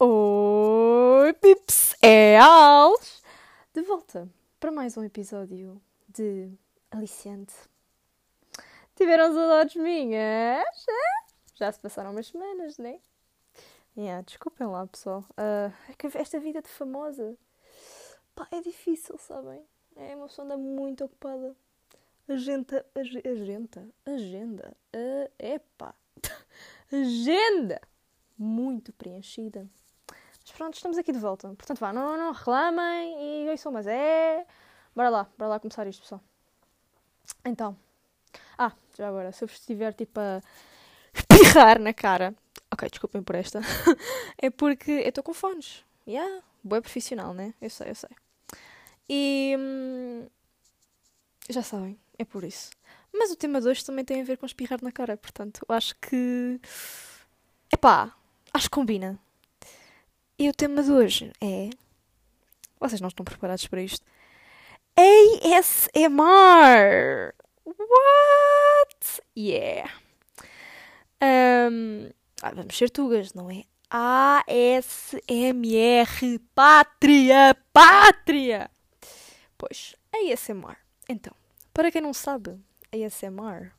Oi, pips, é Alves! De volta para mais um episódio de Aliciante. Tiveram saudades minhas? É? Já se passaram umas semanas, né? Yeah, desculpem lá, pessoal. Uh, esta vida de famosa pá, é difícil, sabem? É uma pessoa anda muito ocupada. Agenda, ag agenda, agenda, uh, epá, agenda muito preenchida. Pronto, estamos aqui de volta. Portanto, vá, não, não reclamem e ouçam, mas é. Bora lá, bora lá começar isto, pessoal. Então. Ah, já agora, se eu estiver tipo a espirrar na cara. Ok, desculpem por esta. é porque eu estou com fones. Yeah, boa profissional, né? Eu sei, eu sei. E. Hum, já sabem, é por isso. Mas o tema de hoje também tem a ver com espirrar na cara, portanto, acho que. Epá, acho que combina. E o tema de hoje é. Vocês não estão preparados para isto? ASMR! What? Yeah! Um, ah, vamos ser tugas, não é? ASMR! Pátria! Pátria! Pois, ASMR. Então, para quem não sabe, ASMR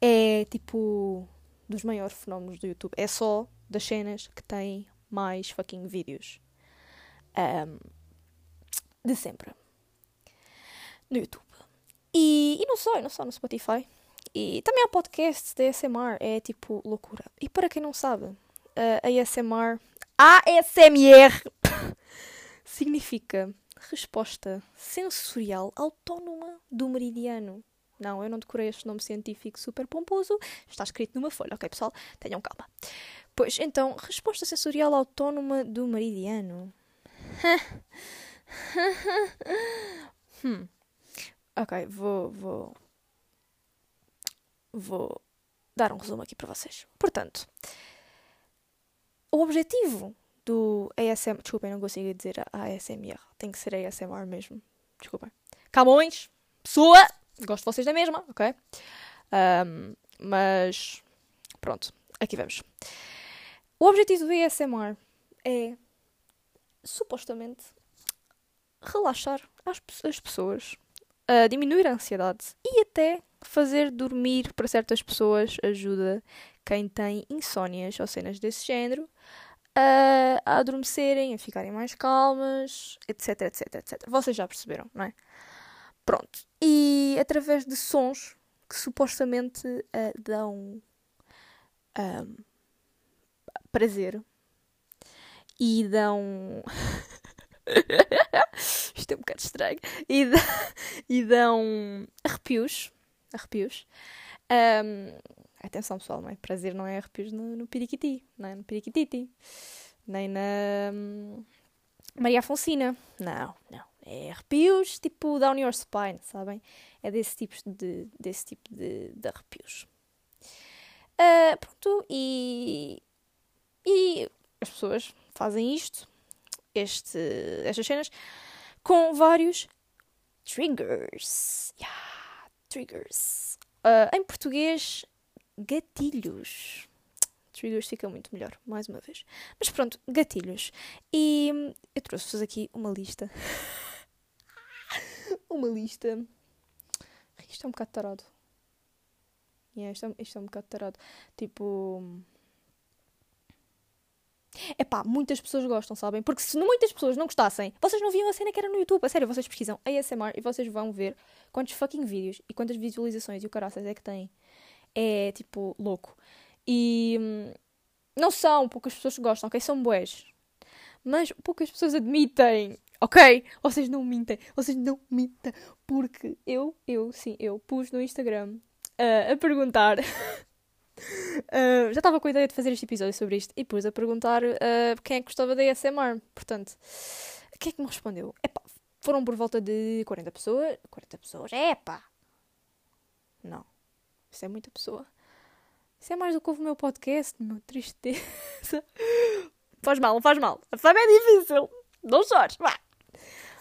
é tipo dos maiores fenómenos do YouTube. É só das cenas que têm mais fucking vídeos um, de sempre no YouTube. E, e não só, e não só no Spotify. E também há podcasts de ASMR, é tipo loucura. E para quem não sabe, uh, ASMR, ASMR significa resposta sensorial autónoma do meridiano. Não, eu não decorei este nome científico super pomposo. Está escrito numa folha, ok, pessoal? Tenham calma. Pois, então, resposta sensorial autónoma do meridiano. hum. Ok, vou, vou. Vou dar um resumo aqui para vocês. Portanto, o objetivo do ASMR. Desculpem, não consigo dizer ASMR. Tem que ser ASMR mesmo. Desculpem. Camões, pessoa! Gosto de vocês da mesma, ok? Um, mas pronto, aqui vamos. O objetivo do ASMR é supostamente relaxar as, as pessoas, diminuir a ansiedade e até fazer dormir para certas pessoas ajuda quem tem insónias ou cenas desse género a, a adormecerem, a ficarem mais calmas, etc, etc, etc. Vocês já perceberam, não é? Pronto. E através de sons que supostamente uh, dão um, prazer e dão. Isto é um bocado estranho. E, e dão arrepios. Arrepios. Um, atenção pessoal, não é? Prazer não é arrepios no, no periquiti, não é? No periquititi. Nem na um, Maria Afonsina. Não, não. É arrepios tipo down your spine, sabem? É desse tipo de, desse tipo de, de arrepios. Uh, pronto, e, e as pessoas fazem isto, este, estas cenas, com vários triggers. Yeah, triggers. Uh, em português, gatilhos. Triggers fica muito melhor, mais uma vez. Mas pronto, gatilhos. E eu trouxe-vos aqui uma lista. uma lista. Isto é um bocado tarado. Yeah, isto, é, isto é um bocado tarado. Tipo. É pá, muitas pessoas gostam, sabem? Porque se muitas pessoas não gostassem, vocês não viam a cena que era no YouTube. A sério, vocês pesquisam ASMR e vocês vão ver quantos fucking vídeos e quantas visualizações e o caraças é que tem. É tipo louco. E hum, não são poucas pessoas que gostam, ok? São boés. Mas poucas pessoas admitem Ok? Vocês não mintem. Vocês não mintem. Porque eu, eu, sim, eu pus no Instagram uh, a perguntar. Uh, já estava com a ideia de fazer este episódio sobre isto e pus a perguntar uh, quem é que gostava da ASMR. Portanto, quem é que me respondeu? Epá, foram por volta de 40 pessoas. 40 pessoas? Epá! Não. Isso é muita pessoa. Isso é mais do que houve o meu podcast, meu tristeza. faz mal, faz mal. A fama é difícil. Não chores, vá.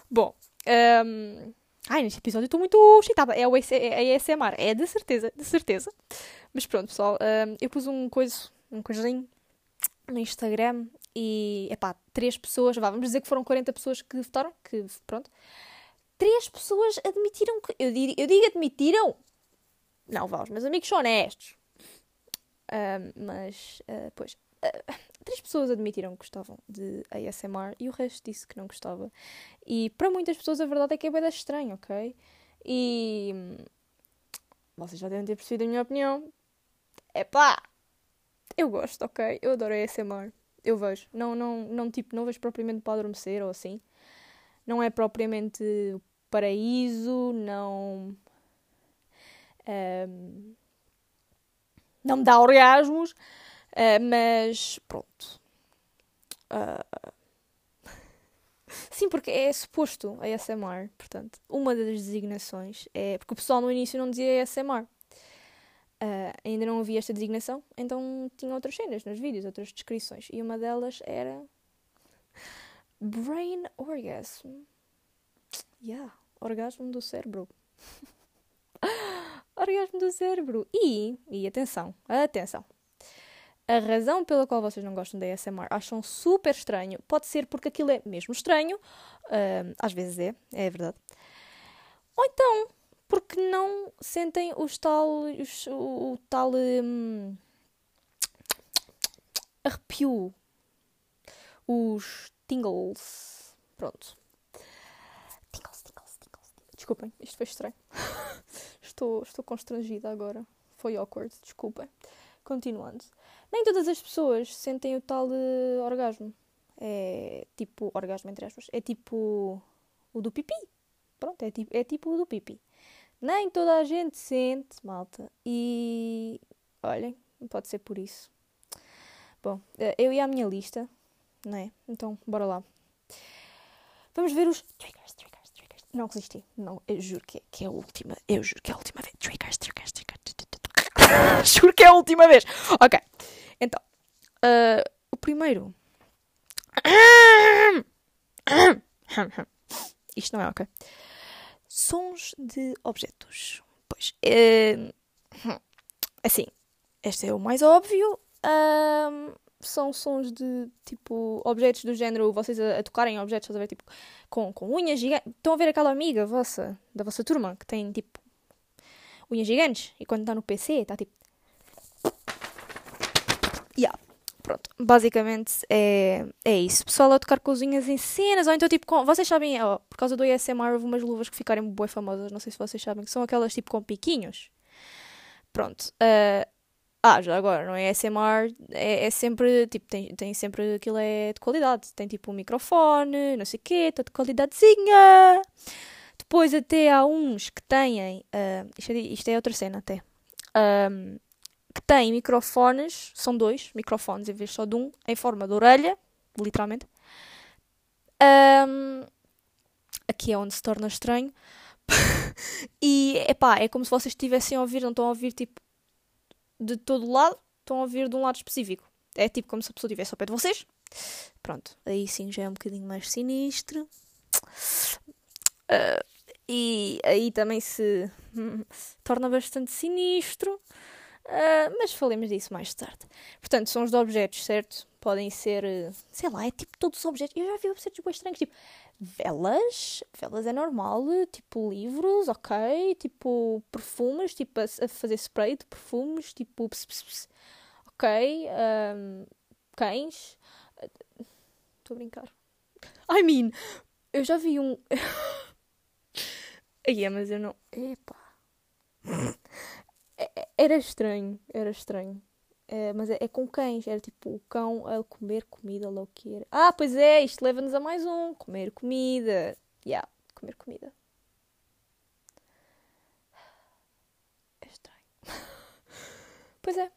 Bom, um... ai, neste episódio estou muito excitada. É o ASMR, é de certeza, de certeza. Mas pronto, pessoal, um, eu pus um coisa, um coisinho no Instagram e, epá, três pessoas, vá, vamos dizer que foram 40 pessoas que votaram, que, pronto. Três pessoas admitiram que, eu digo, eu digo admitiram, não, vá, os meus amigos são honestos. Uh, mas, uh, pois, uh, três pessoas admitiram que gostavam de ASMR e o resto disse que não gostava. E para muitas pessoas a verdade é que é bem estranho, ok? E vocês já devem ter percebido a minha opinião. É pá, eu gosto, ok? Eu adoro ASMR. Eu vejo. Não, não, não, tipo, não vejo propriamente para adormecer ou assim. Não é propriamente paraíso, não. Um, ehm, não me dá orgasmos, uh, mas pronto. Uh, sim, porque é suposto ASMR, portanto, uma das designações é. Porque o pessoal no início não dizia ASMR. Uh, ainda não havia esta designação, então tinha outras cenas nos vídeos, outras descrições. E uma delas era. Brain Orgasm. Yeah, orgasmo do cérebro. orgasmo do cérebro. E, e atenção, atenção. A razão pela qual vocês não gostam da ASMR, acham super estranho, pode ser porque aquilo é mesmo estranho, uh, às vezes é, é verdade. Ou então, porque não sentem os tal, os, o, o, tal um, arrepio, os tingles. Pronto. Tingles, tingles, tingles. Desculpem, isto foi estranho. estou, estou constrangida agora. Foi awkward, desculpem. Continuando. Nem todas as pessoas sentem o tal uh, orgasmo. É tipo, orgasmo entre aspas, é tipo o do pipi. Pronto, é tipo, é tipo o do pipi. Nem toda a gente sente, malta. E olhem, pode ser por isso. Bom, eh, eu e a minha lista, não é? Então, bora lá. Vamos ver os triggers, triggers, triggers. Não resisti. Não, eu juro que é, que é a última. Eu juro que é a última vez. Triggers, triggers, triggers. juro que é a última vez. Ok. Então, uh, o primeiro. Isto não é ok. Sons de objetos. Pois. É, assim, este é o mais óbvio. São sons de tipo objetos do género, vocês a, a tocarem objetos, a ver, tipo, com, com unhas gigantes. Estão a ver aquela amiga vossa, da vossa turma, que tem tipo unhas gigantes e quando está no PC está tipo. Yeah. Pronto, basicamente é, é isso. Pessoal a tocar com as unhas em cenas, ou então tipo, com, vocês sabem, por causa do ASMR houve umas luvas que ficaram bem famosas, não sei se vocês sabem, que são aquelas tipo com piquinhos. Pronto. Uh, ah, já agora, não é ASMR, é, é sempre, tipo, tem, tem sempre, aquilo é de qualidade. Tem tipo um microfone, não sei o quê, está de qualidadezinha. Depois até há uns que têm, uh, isto, é, isto é outra cena até. Um, que tem microfones, são dois microfones em vez só de um, em forma de orelha, literalmente. Um, aqui é onde se torna estranho. e epá, é como se vocês estivessem a ouvir, não estão a ouvir tipo de todo lado, estão a ouvir de um lado específico. É tipo como se a pessoa estivesse ao pé de vocês. Pronto, aí sim já é um bocadinho mais sinistro. Uh, e aí também se torna bastante sinistro. Uh, mas falemos disso mais tarde. Portanto, são os de objetos, certo? Podem ser, sei lá, é tipo todos os objetos. Eu já vi objetos bem estranhos, tipo velas. Velas é normal, tipo livros, ok. Tipo perfumes, tipo a, a fazer spray de perfumes, tipo ps, ps, ps, ok. Um, cães. Estou a brincar. I mean, eu já vi um. Aí, mas eu não. Epá. Era estranho, era estranho. É, mas é, é, com cães, era tipo o cão a comer comida louqueira. Ah, pois é, isto leva-nos a mais um: comer comida. Yeah, comer comida. É estranho. pois é,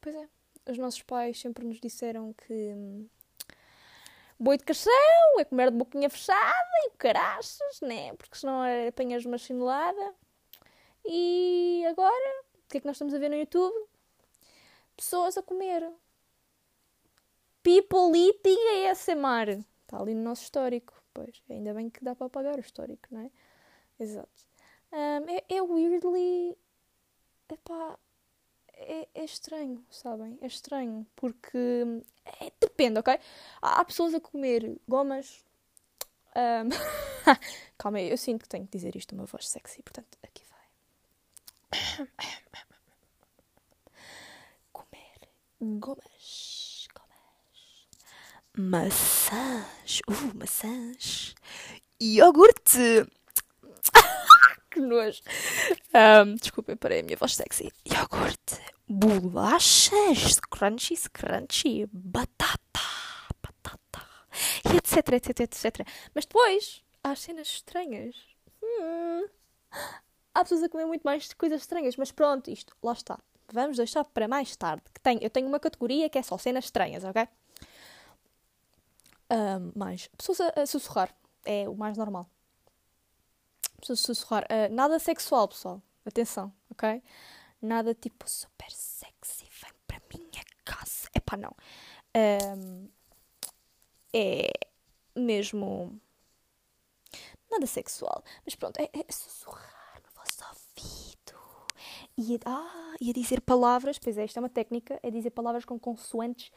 pois é. Os nossos pais sempre nos disseram que hum, boi de cação é comer de boquinha fechada e caraças, né? Porque senão apanhas uma chinelada. E agora, o que é que nós estamos a ver no YouTube? Pessoas a comer. People eating ASMR. Está ali no nosso histórico. Pois, ainda bem que dá para apagar o histórico, não é? Exato. Um, é, é weirdly. Epá, é, é, estranho, sabem? É estranho, porque é, depende, ok? Há, há, pessoas a comer gomas. Um, calma aí, eu sinto que tenho que dizer isto uma voz sexy, portanto, aqui. Comer gomas, gomas. Maçãs, uh, maçãs. Iogurte que nojo. Um, desculpem, parei a minha voz sexy. Iogurte, bolachas, crunchy, crunchy, batata, batata, e etc, etc, etc. Mas depois, há cenas estranhas. Hum, há pessoas a comer muito mais coisas estranhas, mas pronto, isto, lá está. Vamos deixar para mais tarde. Que tem, eu tenho uma categoria que é só cenas estranhas, ok? Um, mais pessoas a, a sussurrar é o mais normal pessoas sussurrar. Uh, nada sexual, pessoal. Atenção, ok? Nada tipo super sexy, vem para minha casa. Epá, não. Um, é mesmo. Nada sexual. Mas pronto, é, é sussurrar. E, ah, dizer palavras. Pois é, isto é uma técnica. É dizer palavras com consoantes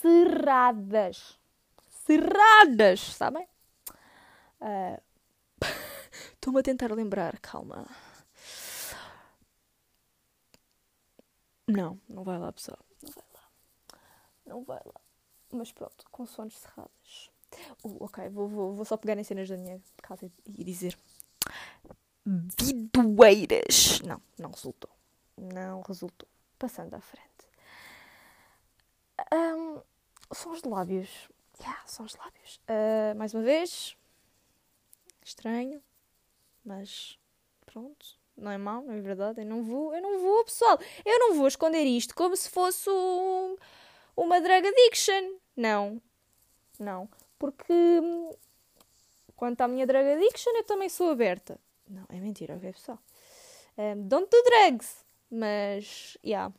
cerradas. Cerradas, sabem? Uh, Estou-me a tentar lembrar, calma. Não, não vai lá, pessoal. Não vai lá. Não vai lá. Mas pronto, com sons cerradas. Uh, ok, vou, vou, vou só pegar em cenas da minha casa e dizer. Vidoeiras. Não, não resultou. Não resultou. Passando à frente. Um, sons de lábios. Yeah, sons de lábios. Uh, mais uma vez. Estranho. Mas pronto, não é mau, não é verdade. Eu não vou, eu não vou, pessoal. Eu não vou esconder isto como se fosse um, uma drug addiction. Não, não. Porque quanto à minha drug addiction, eu também sou aberta. Não, é mentira, ok, pessoal. Um, don't do drugs. Mas, yeah.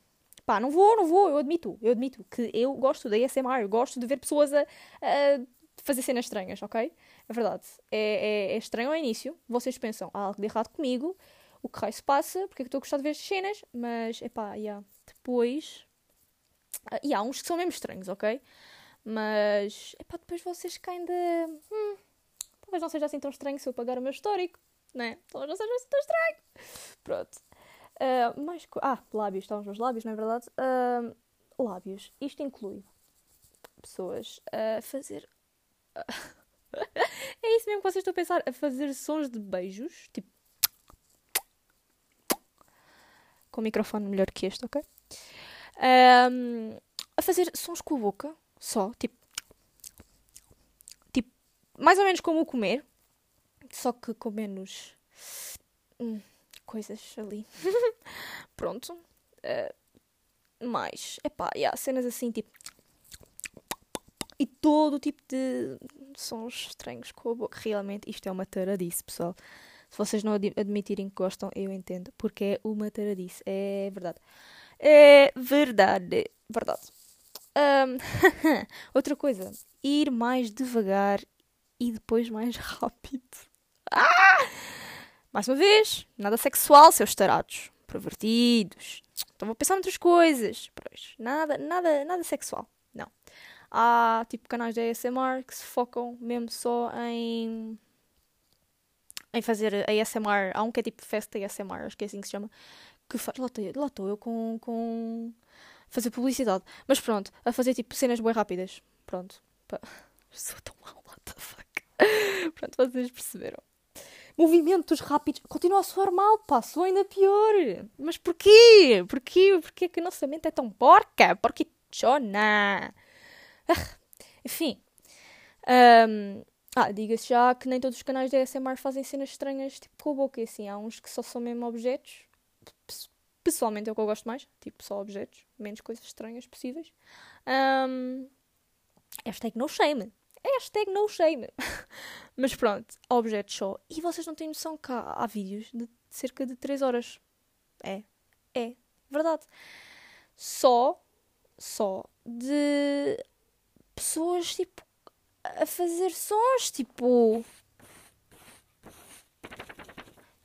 Pá, não vou, não vou, eu admito, eu admito que eu gosto da ASMR, eu gosto de ver pessoas a, a fazer cenas estranhas, ok? É verdade. É, é, é estranho ao início. Vocês pensam, há algo de errado comigo. O que raio se passa? Porque é que estou a gostar de ver as cenas? Mas, epá, yeah. depois... Uh, e há uns que são mesmo estranhos, ok? Mas, epá, depois vocês caem de... Hum, talvez não seja assim tão estranho se eu pagar o meu histórico, né? Talvez não seja assim tão estranho. Pronto. Uh, mais. Ah, lábios. Estão os meus lábios, não é verdade? Uh, lábios. Isto inclui pessoas a fazer... é isso mesmo que vocês estão a pensar, a fazer sons de beijos, tipo. Com o microfone melhor que este, ok? Um, a fazer sons com a boca, só, tipo. Tipo, mais ou menos como o comer, só que com menos. Hum, coisas ali. Pronto. Uh, mais. Epá, yeah, cenas assim, tipo e todo tipo de sons estranhos com a boca. Realmente, isto é uma taradice, pessoal. Se vocês não ad admitirem que gostam, eu entendo, porque é uma taradice. É verdade. É verdade. Verdade. Um, outra coisa, ir mais devagar e depois mais rápido. Ah! Mais uma vez, nada sexual, seus tarados. Pervertidos. Estava a pensar noutras coisas. Pois, nada, nada, nada sexual. Não. Há tipo canais de ASMR que se focam mesmo só em em fazer ASMR. Há um que é tipo Festa ASMR, acho que é assim que se chama. Que faz. Lá estou eu com, com. fazer publicidade. Mas pronto, a fazer tipo cenas bem rápidas. Pronto. Pá. Sou tão mal, what the fuck. pronto, vocês perceberam. Movimentos rápidos. Continua a soar mal, pá. Sou ainda pior. Mas porquê? Porquê? Porquê que a nossa mente é tão porca? Porquê chona? Enfim. Um, ah, diga-se já que nem todos os canais da ASMR fazem cenas estranhas, tipo com a boca, e assim. Há uns que só são mesmo objetos. Pessoalmente é o que eu gosto mais. Tipo, só objetos. Menos coisas estranhas possíveis. Um, hashtag no shame. Hashtag no shame. Mas pronto, objetos só. E vocês não têm noção que há, há vídeos de cerca de 3 horas. É. É. Verdade. Só. Só de pessoas tipo a fazer sons tipo.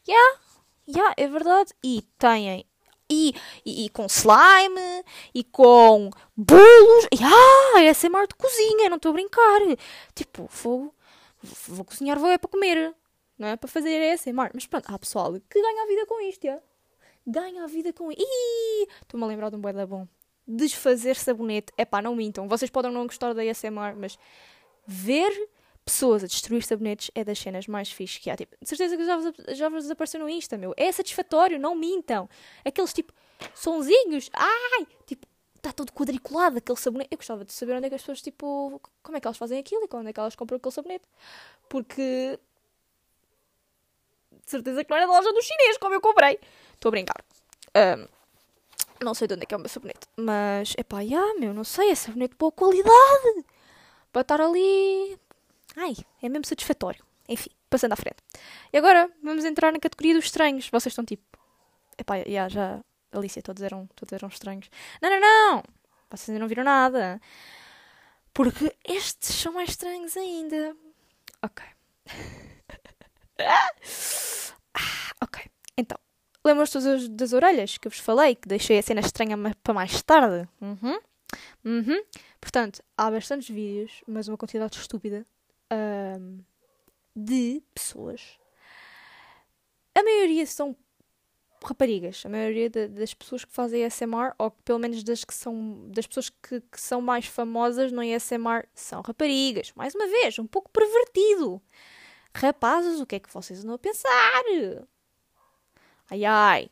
Yeah, yeah, é verdade. E têm. E, e, com slime, e com bolos. E, ah, ASMR de cozinha, não estou a brincar. Tipo, vou, vou cozinhar, vou é para comer. Não é para fazer ASMR. Mas pronto, há pessoal que ganha a vida com isto, já. Ganha a vida com isto. Estou-me a lembrar de um bué bom. Desfazer sabonete. É pá, não mintam. Vocês podem não gostar da ASMR, mas ver pessoas a destruir sabonetes é das cenas mais fixes que há. Tipo, de certeza que já vos, já vos no Insta, meu. É satisfatório, não mintam. Aqueles tipo sonzinhos, ai, tipo, está todo quadriculado aquele sabonete. Eu gostava de saber onde é que as pessoas, tipo, como é que elas fazem aquilo e onde é que elas compram aquele sabonete. Porque. De certeza que não era da loja do chinês, como eu comprei. Estou a brincar. Um, não sei de onde é que é o meu sabonete. Mas, é pá, meu, não sei, é sabonete de boa qualidade. Para estar ali Ai, é mesmo satisfatório. Enfim, passando à frente. E agora vamos entrar na categoria dos estranhos. Vocês estão tipo. Epá, yeah, já. Alicia, todos eram, todos eram estranhos. Não, não, não! Vocês ainda não viram nada. Porque estes são mais estranhos ainda. Ok. ah, ok. Então, lembram-se das, das orelhas que eu vos falei? Que deixei a cena estranha para mais tarde? Uhum. Uhum. Portanto, há bastantes vídeos, mas uma quantidade estúpida de pessoas. A maioria são raparigas. A maioria de, das pessoas que fazem ASMR, ou pelo menos das que são das pessoas que, que, são mais famosas no ASMR, são raparigas. Mais uma vez, um pouco pervertido. Rapazes, o que é que vocês andam a pensar? Ai ai.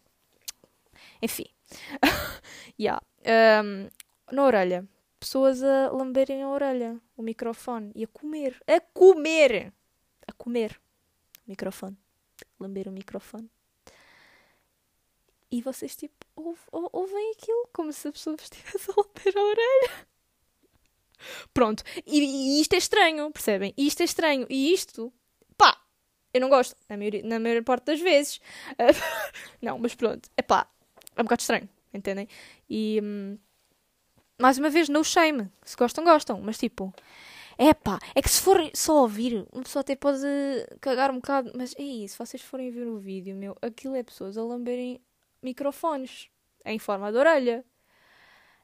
Enfim. yeah. um, na orelha pessoas a lamberem a orelha, o microfone e a comer. A comer! A comer. O microfone. Lamber o microfone. E vocês, tipo, ouvem aquilo como se a pessoa estivesse a lamber a orelha. Pronto. E, e, isto é estranho, percebem? Isto é estranho. E isto, pá, eu não gosto. Na maior, na maior parte das vezes. não, mas pronto. É pá, é um bocado estranho. Entendem? E. Hum, mais uma vez, no shame. Se gostam, gostam. Mas tipo, é é que se forem só ouvir, uma pessoa até pode cagar um bocado. Mas é isso, se vocês forem ver o vídeo, meu, aquilo é pessoas a lamberem microfones em forma de orelha.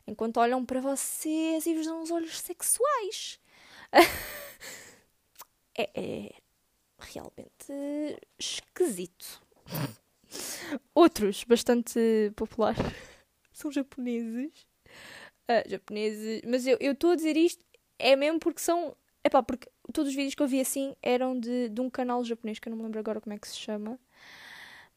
Enquanto olham para vocês e vos dão uns olhos sexuais. é, é realmente esquisito. Outros bastante populares são japoneses uh, japoneses. Mas eu estou a dizer isto é mesmo porque são. é pá porque todos os vídeos que eu vi assim eram de, de um canal japonês que eu não me lembro agora como é que se chama.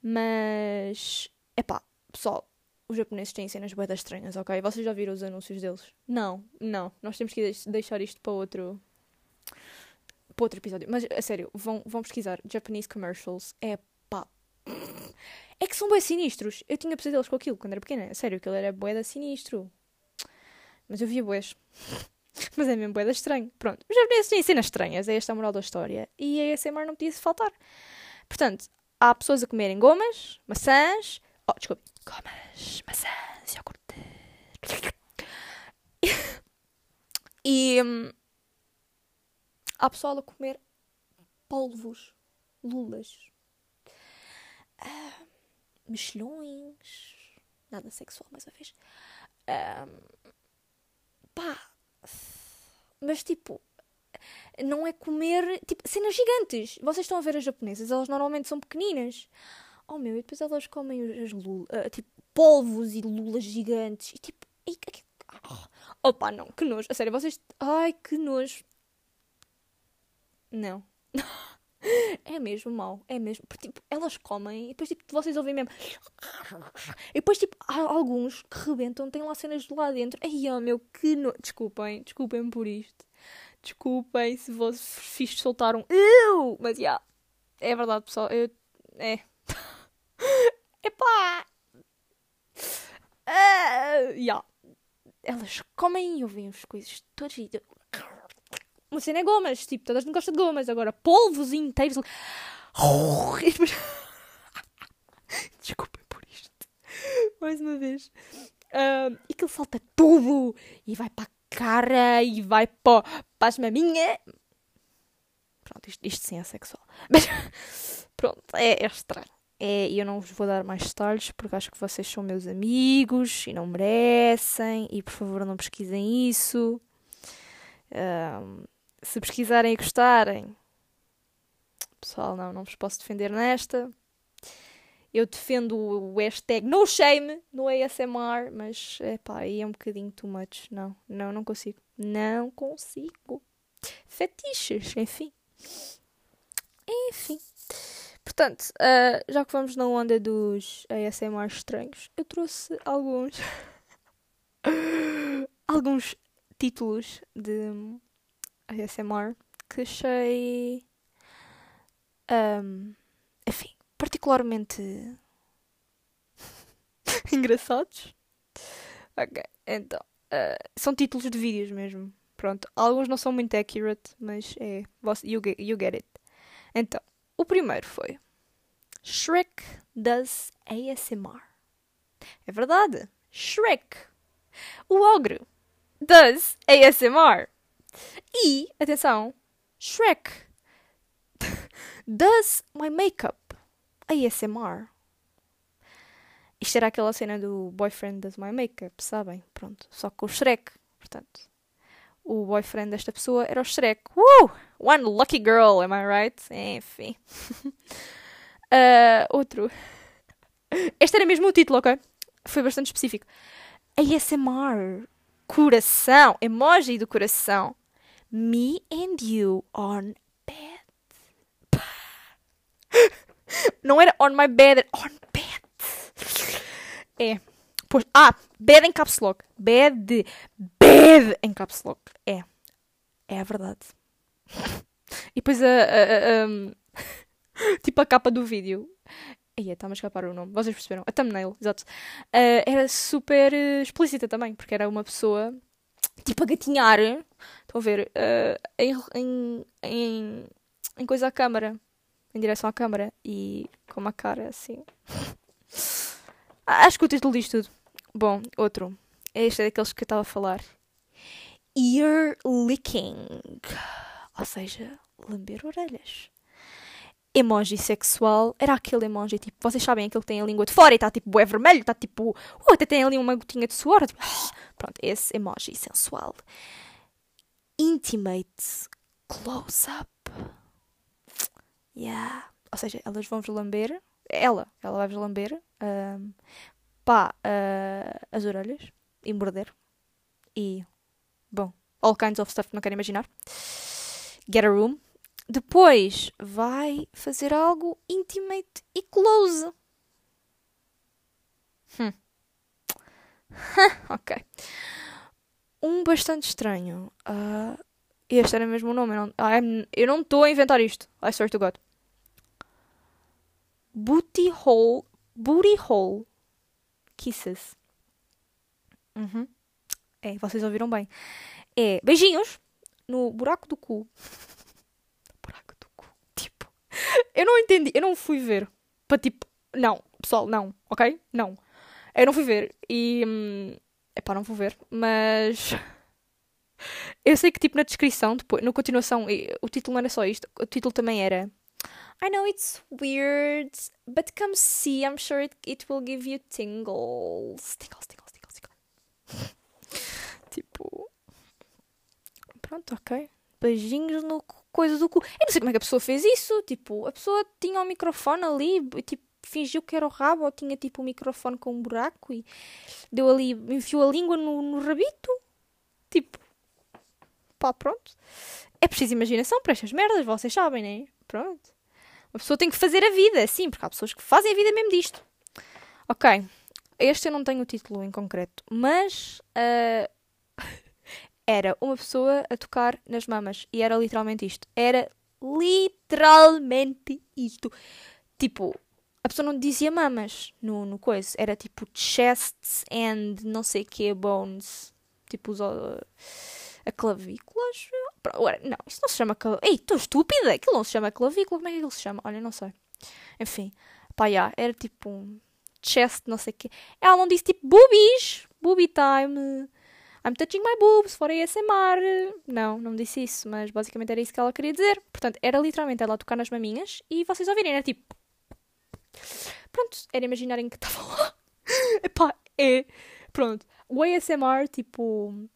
Mas. é pá pessoal, os japoneses têm cenas boedas estranhas, ok? Vocês já viram os anúncios deles? Não, não. Nós temos que deixar isto para outro. para outro episódio. Mas, a sério, vão, vão pesquisar Japanese commercials. É pá. É que são bem sinistros. Eu tinha pesadelos com aquilo quando era pequena. Sério, aquilo era boeda sinistro. Mas eu via boas. Mas é mesmo boeda estranho. Pronto. Os japoneses têm cenas estranhas. É esta a moral da história. E a ASMR não podia faltar. Portanto, há pessoas a comerem gomas, maçãs... Oh, desculpe. Gomas, maçãs, iogurte... e... Hum, há pessoal a comer polvos, lulas, uh, mexilhões, nada sexual mais uma vez, uh, pá. Mas tipo, não é comer. Tipo, cenas gigantes. Vocês estão a ver as japonesas, elas normalmente são pequeninas. Oh meu, e depois elas comem as lulas, uh, tipo, polvos e lulas gigantes. E tipo, e, oh, opa, não, que nojo. A sério, vocês. Ai, que nojo. Não. É mesmo mau, é mesmo. Porque, tipo, elas comem e depois, tipo, vocês ouvem mesmo. E depois, tipo, há alguns que rebentam, têm lá cenas de lá dentro. Ai, oh, meu, que no... Desculpem, desculpem por isto. Desculpem se vos fiz soltar um. Eu! Mas, já. Yeah, é verdade, pessoal. Eu. É. Epá! Uh, yeah. Elas comem e ouvem as coisas todas. Uma cena é gomas, tipo, toda a gente gosta de gomas. Agora, polvos inteiros. E depois... Desculpem por isto. Mais uma vez. E que ele salta tudo. E vai para a cara. E vai para, para as maminhas. Pronto, isto, isto sim é sexual. Mas pronto, é, é estranho. É, e eu não vos vou dar mais detalhes porque acho que vocês são meus amigos e não merecem. E por favor, não pesquisem isso. Se pesquisarem e gostarem, pessoal, não, não vos posso defender nesta. Eu defendo o hashtag no shame no ASMR, mas é pá, aí é um bocadinho too much. Não, não, não consigo. Não consigo. Fetiches, enfim. Enfim. Portanto, uh, já que vamos na onda dos ASMR estranhos, eu trouxe alguns. alguns títulos de ASMR que achei. Um, enfim, particularmente. engraçados. Ok, então. Uh, são títulos de vídeos mesmo. Pronto, alguns não são muito accurate, mas é. You get, you get it. Então, o primeiro foi Shrek does ASMR. É verdade. Shrek, o ogro, does ASMR. E, atenção, Shrek does my makeup ASMR. Isto era aquela cena do boyfriend does my makeup, sabem? Pronto, só com o Shrek. Portanto, o boyfriend desta pessoa era o Shrek. Uh! One lucky girl, am I right? Enfim. uh, outro. Este era mesmo o título, ok? Foi bastante específico. ASMR. Coração. Emoji do coração. Me and you on bed. Não era on my bed, era on bed. É. Pois, ah, bed em caps lock. Bed. Bed em caps lock. É. É a verdade. E depois a. a, a, tipo a capa do vídeo. Aí está-me a escapar o nome. Vocês perceberam? A thumbnail, exato. Uh, era super uh, explícita também, porque era uma pessoa tipo a gatinhar. Estão a ver? Uh, em, em, em, coisa à câmara. Em direção à câmara. E com uma cara assim. Acho que o título diz tudo. Bom, outro. Este é daqueles que eu estava a falar. Ear licking. Ou seja, lamber orelhas. Emoji sexual era aquele emoji tipo, vocês sabem aquele que tem a língua de fora e está tipo, é vermelho, está tipo, uh, até tem ali uma gotinha de suor. Tipo, pronto, esse emoji sensual. Intimate close-up. Yeah. Ou seja, elas vão-vos lamber. Ela, ela vai-vos lamber. Um, pá, uh, as orelhas e morder. E, bom, all kinds of stuff que não quero imaginar. Get a room. Depois vai fazer algo intimate e close. Hum. ok. Um bastante estranho. Uh, este era mesmo o nome. Eu não estou a inventar isto. I swear to God. Booty hole. Booty hole kisses. Uhum. É, vocês ouviram bem. É beijinhos no buraco do cu. buraco do cu. Tipo, eu não entendi, eu não fui ver. Para tipo, não, pessoal, não, ok? Não. Eu não fui ver e. Hum, epá, não vou ver, mas. Eu sei que, tipo, na descrição, depois, na continuação, o título não era só isto, o título também era I know it's weird, but come see. I'm sure it, it will give you tingles. Tingles, tingles, tingles, tingles. tipo. Pronto, ok. Beijinhos no coisa do cu. Eu não sei como é que a pessoa fez isso. Tipo, a pessoa tinha o um microfone ali tipo, fingiu que era o rabo ou tinha tipo um microfone com um buraco e deu ali, enfiou a língua no, no rabito. Tipo, pá, pronto. É preciso imaginação para estas merdas, vocês sabem, né? Pronto. Uma pessoa tem que fazer a vida, sim, porque há pessoas que fazem a vida mesmo disto. Ok, este eu não tenho o título em concreto, mas uh, era uma pessoa a tocar nas mamas e era literalmente isto. Era literalmente isto. Tipo, a pessoa não dizia mamas no, no coisa, era tipo chests and não sei que bones. Tipo, os. Uh, a clavículas? Não, isso não se chama clavícula. Ei, estou estúpida! Aquilo não se chama clavícula. Como é que aquilo se chama? Olha, não sei. Enfim, pá, yeah, era tipo um chest, não sei o quê. Ela não disse tipo boobies, booby time. I'm touching my boobs for ASMR. Não, não disse isso, mas basicamente era isso que ela queria dizer. Portanto, era literalmente ela tocar nas maminhas e vocês ouvirem, era tipo. Pronto, era imaginarem que estavam lá. Epá, é. Pronto. O ASMR, tipo.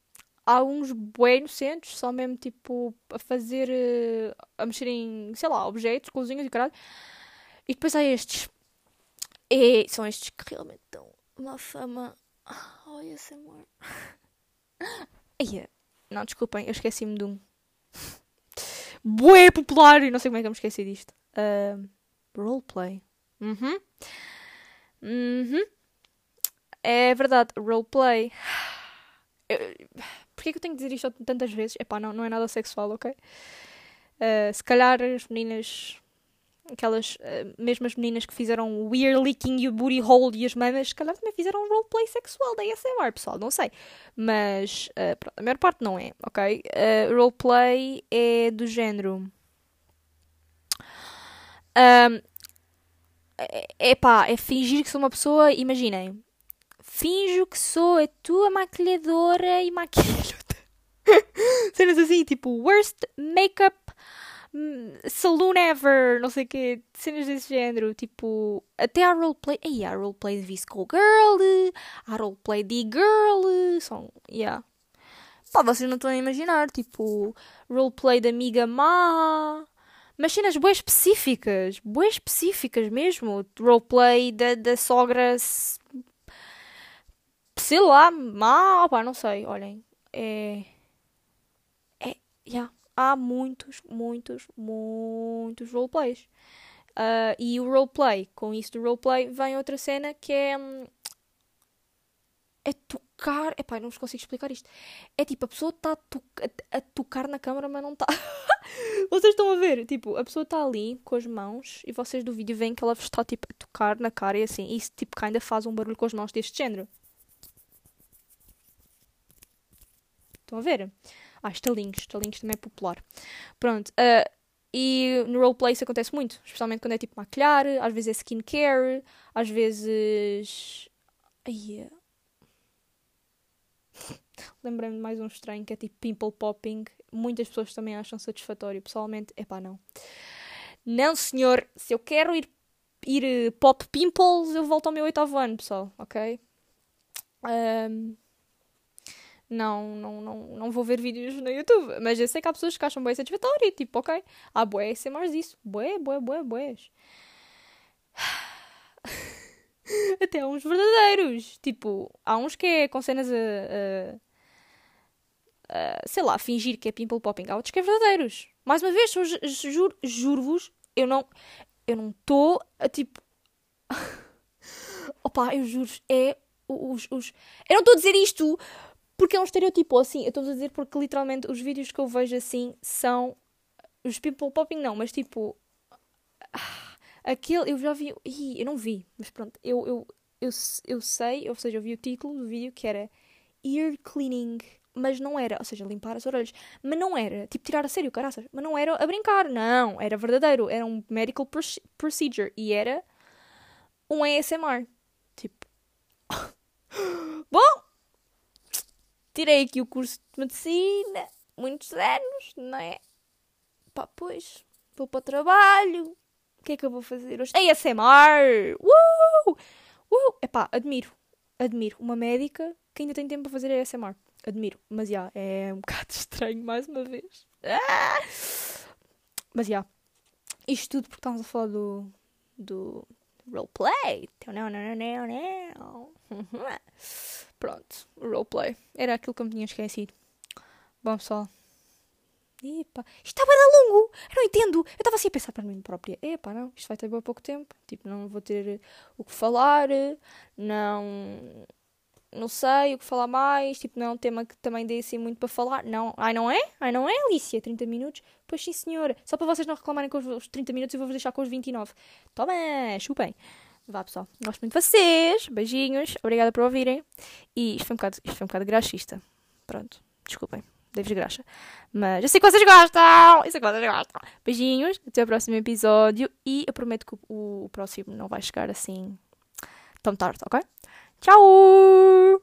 Há uns bué inocentes, só mesmo tipo a fazer. eh, a mexer em, sei lá, objetos, cozinhas e caralho. E depois há estes. E são estes que realmente dão uma fama. Oh, ASMR. Não, desculpem, eu esqueci-me de um. Bué popular e não sei como é que eu me esqueci disto. Ahm, roleplay. Uhum. Uhum. É verdade, roleplay. Porquê que eu tenho que dizer isto tantas vezes? Epá, não, não é nada sexual, ok? Ah, se calhar as meninas, aquelas ah, mesmas meninas que fizeram licking e o booty hole e as mamas, se calhar também fizeram um roleplay sexual da ASMR, pessoal, não sei. Mas ah, pronto, a maior parte não é, ok? Ah, roleplay é do género. Ahm, é, epá, é fingir que sou uma pessoa, imaginem. Finjo que sou a tua maquilhadora e maquilho Cenas assim, tipo, worst makeup hum, saloon ever, não sei o quê. Cenas desse género, tipo, até há roleplay. Aí há roleplay de Visco Girl, há roleplay de Girl, são, yeah. Pá, vocês não estão a imaginar, tipo, roleplay de amiga má. Mas cenas bué específicas, bué específicas mesmo. Roleplay da, da sogra, sei lá, má, pá, não sei, olhem. É. É. Yeah. Há muitos, muitos, muitos roleplays. Ah, e o roleplay, com isso do roleplay, vem outra cena que é. hum, É tocar. Epá, não vos consigo explicar isto. É tipo, a pessoa está a, to- a- a tocar na câmara, mas não está. vocês estão a ver? Tipo, a pessoa está ali com as mãos e vocês do vídeo veem que ela está tipo a tocar na cara e assim. E isso tipo ainda faz um barulho com as mãos deste género. Estão a ver? Ah, estalinhos. Estalinhos também é popular. Pronto. ah, e no roleplay isso acontece muito. Especialmente quando é tipo maquilhar. Às vezes é skincare. Às vezes... É. Lembrei-me de mais um estranho que é tipo pimple popping. Muitas pessoas também acham satisfatório. Pessoalmente, epá, não. Não, senhor. Se eu quero ir, ir eh, pop pimples, eu volto ao meu oitavo ano, pessoal. Ok? Ahm, não, não, não, não vou ver vídeos no YouTube. Mas eu sei que há pessoas que acham bem satisfatório. Tipo, ok. Há bué sem mais disso. Bué, bué, bué, bués. Até há uns verdadeiros. Tipo, há uns que é com cenas a. a- a, sei lá, fingir que é pimple popping. Há outros que é verdadeiros. Mais uma vez, juro-vos, eu não. Eu não estou a tipo. Opa, eu juro, é os, os. Eu não estou a dizer isto porque é um estereotipo assim. Eu estou a dizer porque literalmente os vídeos que eu vejo assim são. Os people popping não, mas tipo. Aquele. Eu já vi. Ih, eu não vi, mas pronto. Eu, eu, eu, eu sei, ou seja, eu vi o título do vídeo que era Ear Cleaning. Mas não era, ou seja, limpar as orelhas. Mas não era, tipo, tirar a sério, caraças. Mas não era a brincar, não. Era verdadeiro. Era um medical proce- procedure. E era um ASMR. Tipo. Bom! Tirei aqui o curso de medicina. Muitos anos, não é? Pá, pois. Vou para o trabalho. O que é que eu vou fazer hoje? ASMR! Uh! Uh! Epá, admiro. Admiro. Uma médica que ainda tem tempo para fazer ASMR. Admiro. Mas, já, é um bocado estranho, mais uma vez. Ah! Mas, já. Isto tudo porque estamos a falar do... Do... Roleplay. Não, não, não, não, não. Pronto. Roleplay. Era aquilo que eu me tinha esquecido. Bom, pessoal. Epa, isto está bem longo. Eu não entendo. Eu estava assim a pensar para mim própria. Epá, não. Isto vai ter bem pouco tempo. Tipo, não vou ter o que falar. Não... Não sei o que falar mais. Tipo, não é um tema que também dê assim muito para falar. Não. Ai, não é? Ai, não é, Alicia? 30 minutos? Pois sim, senhora. Só para vocês não reclamarem com os- os 30 minutos, eu vou-vos deixar com os 29. Toma, chupem. Vá, pessoal. Gosto muito de vocês. Beijinhos. Obrigada por ouvirem. E isto foi um bocado, isto foi um bocado graxista. Pronto. Desculpem. Dei-vos graxa. Mas eu sei que vocês gostam. Eu sei que vocês gostam. Beijinhos. Até o próximo episódio. E eu prometo que o, o próximo não vai chegar assim tão tarde, ok? Tchau!